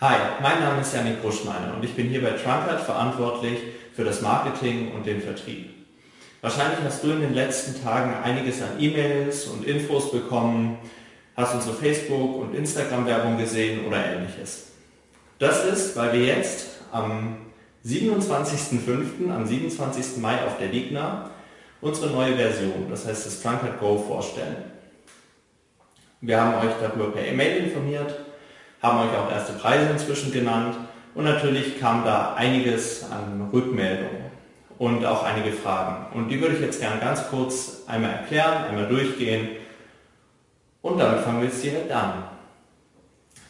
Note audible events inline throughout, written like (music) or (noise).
Hi, mein Name ist Janik Buschmeiner und ich bin hier bei Trunkert verantwortlich für das Marketing und den Vertrieb. Wahrscheinlich hast du in den letzten Tagen einiges an E-Mails und Infos bekommen, hast unsere Facebook- und Instagram-Werbung gesehen oder ähnliches. Das ist, weil wir jetzt am 27.05., am 27. Mai auf der Ligna unsere neue Version, das heißt das Trunkard Go, vorstellen. Wir haben euch darüber per E-Mail informiert, haben euch auch erste Preise inzwischen genannt und natürlich kam da einiges an Rückmeldungen und auch einige Fragen. Und die würde ich jetzt gerne ganz kurz einmal erklären, einmal durchgehen und damit fangen wir jetzt direkt an.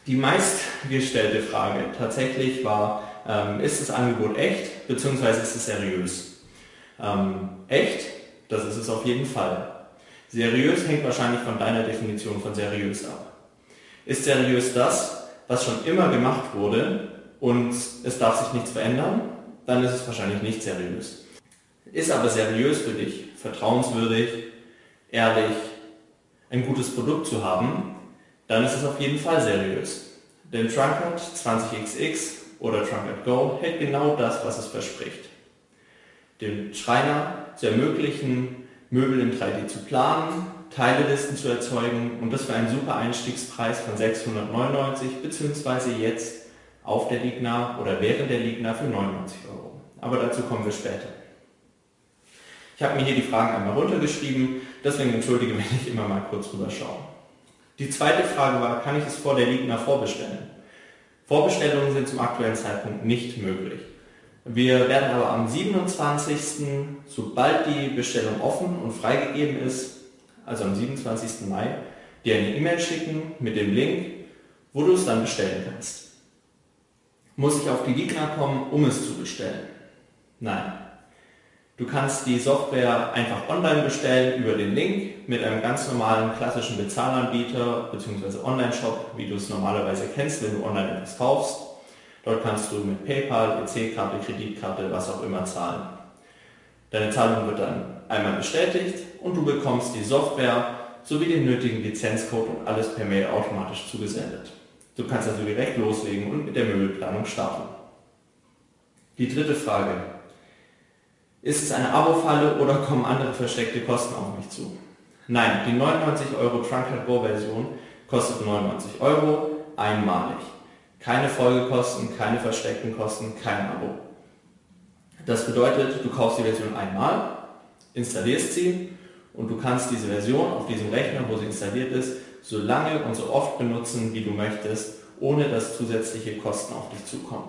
Die meistgestellte Frage tatsächlich war, ähm, ist das Angebot echt bzw. ist es seriös? Ähm, echt, das ist es auf jeden Fall. Seriös hängt wahrscheinlich von deiner Definition von seriös ab. Ist seriös das, was schon immer gemacht wurde und es darf sich nichts verändern, dann ist es wahrscheinlich nicht seriös. Ist aber seriös für dich, vertrauenswürdig, ehrlich, ein gutes Produkt zu haben, dann ist es auf jeden Fall seriös. Denn Trunkard 20XX oder Trunkard Go hält genau das, was es verspricht. Den Schreiner zu ermöglichen, Möbel in 3D zu planen, Teilelisten zu erzeugen und das für einen super Einstiegspreis von 699 bzw. jetzt auf der Ligna oder während der Ligna für 99 Euro. Aber dazu kommen wir später. Ich habe mir hier die Fragen einmal runtergeschrieben, deswegen entschuldige, (laughs) wenn ich immer mal kurz rüber schaue. Die zweite Frage war, kann ich es vor der Ligna vorbestellen? Vorbestellungen sind zum aktuellen Zeitpunkt nicht möglich. Wir werden aber am 27. sobald die Bestellung offen und freigegeben ist, also am 27. Mai, dir eine E-Mail schicken mit dem Link, wo du es dann bestellen kannst. Muss ich auf die Ligna kommen, um es zu bestellen? Nein. Du kannst die Software einfach online bestellen über den Link mit einem ganz normalen klassischen Bezahlanbieter bzw. Online-Shop, wie du es normalerweise kennst, wenn du online etwas kaufst. Dort kannst du mit PayPal, EC-Karte, Kreditkarte, was auch immer zahlen. Deine Zahlung wird dann einmal bestätigt und du bekommst die Software sowie den nötigen Lizenzcode und alles per Mail automatisch zugesendet. Du kannst also direkt loslegen und mit der Möbelplanung starten. Die dritte Frage. Ist es eine Abo-Falle oder kommen andere versteckte Kosten auf mich zu? Nein, die 99 Euro Trunkhead Go Version kostet 99 Euro einmalig. Keine Folgekosten, keine versteckten Kosten, kein Abo. Das bedeutet, du kaufst die Version einmal, installierst sie und du kannst diese Version auf diesem Rechner, wo sie installiert ist, so lange und so oft benutzen, wie du möchtest, ohne dass zusätzliche Kosten auf dich zukommen.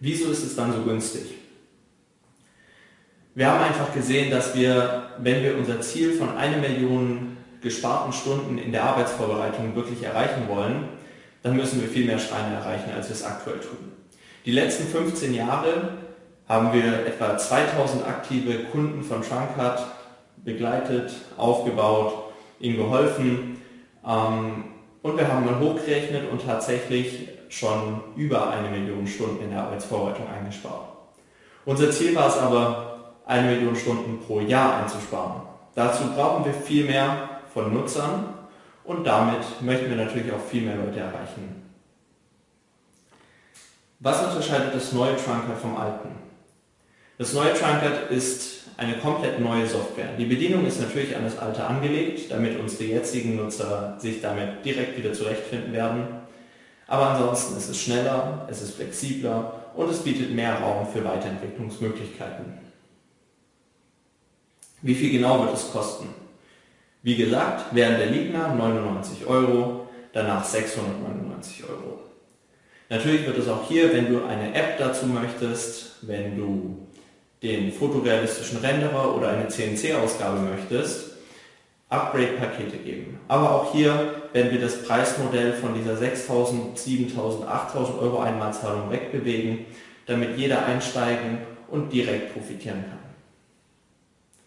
Wieso ist es dann so günstig? Wir haben einfach gesehen, dass wir, wenn wir unser Ziel von einer Million gesparten Stunden in der Arbeitsvorbereitung wirklich erreichen wollen, dann müssen wir viel mehr Schreine erreichen, als wir es aktuell tun. Die letzten 15 Jahre haben wir etwa 2000 aktive Kunden von Trunkart begleitet, aufgebaut, ihnen geholfen ähm, und wir haben mal hochgerechnet und tatsächlich schon über eine Million Stunden in der Arbeitsvorbereitung eingespart. Unser Ziel war es aber, eine Million Stunden pro Jahr einzusparen. Dazu brauchen wir viel mehr von Nutzern und damit möchten wir natürlich auch viel mehr Leute erreichen. Was unterscheidet das neue Trunkard vom alten? Das neue Trunkard ist eine komplett neue Software. Die Bedienung ist natürlich an das alte angelegt, damit unsere jetzigen Nutzer sich damit direkt wieder zurechtfinden werden. Aber ansonsten ist es schneller, es ist flexibler und es bietet mehr Raum für Weiterentwicklungsmöglichkeiten. Wie viel genau wird es kosten? Wie gesagt, während der Ligna 99 Euro, danach 699 Euro. Natürlich wird es auch hier, wenn du eine App dazu möchtest, wenn du den fotorealistischen Renderer oder eine CNC-Ausgabe möchtest, Upgrade-Pakete geben. Aber auch hier werden wir das Preismodell von dieser 6.000, 7.000, 8.000 Euro Einmalzahlung wegbewegen, damit jeder einsteigen und direkt profitieren kann.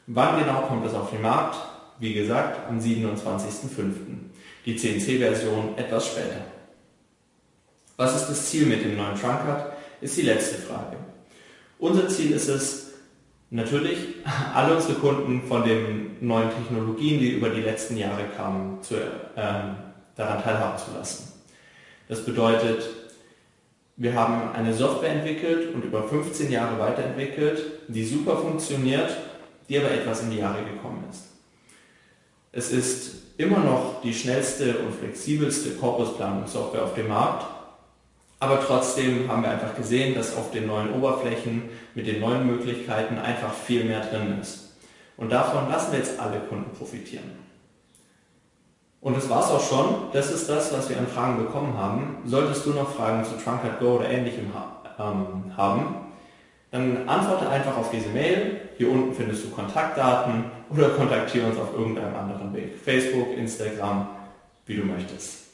Wann genau kommt es auf den Markt? Wie gesagt, am 27.05. Die CNC-Version etwas später. Was ist das Ziel mit dem neuen Trunkard? Ist die letzte Frage. Unser Ziel ist es, natürlich (laughs) alle unsere Kunden von den neuen Technologien, die über die letzten Jahre kamen, zu, äh, daran teilhaben zu lassen. Das bedeutet, wir haben eine Software entwickelt und über 15 Jahre weiterentwickelt, die super funktioniert, die aber etwas in die Jahre gekommen ist. Es ist immer noch die schnellste und flexibelste Korpusplanungssoftware auf dem Markt, aber trotzdem haben wir einfach gesehen, dass auf den neuen Oberflächen mit den neuen Möglichkeiten einfach viel mehr drin ist. Und davon lassen wir jetzt alle Kunden profitieren. Und das war's auch schon. Das ist das, was wir an Fragen bekommen haben. Solltest du noch Fragen zu Trunkard Go oder ähnlichem ähm, haben, dann antworte einfach auf diese Mail. Hier unten findest du Kontaktdaten oder kontaktiere uns auf irgendeinem anderen Weg. Facebook, Instagram, wie du möchtest.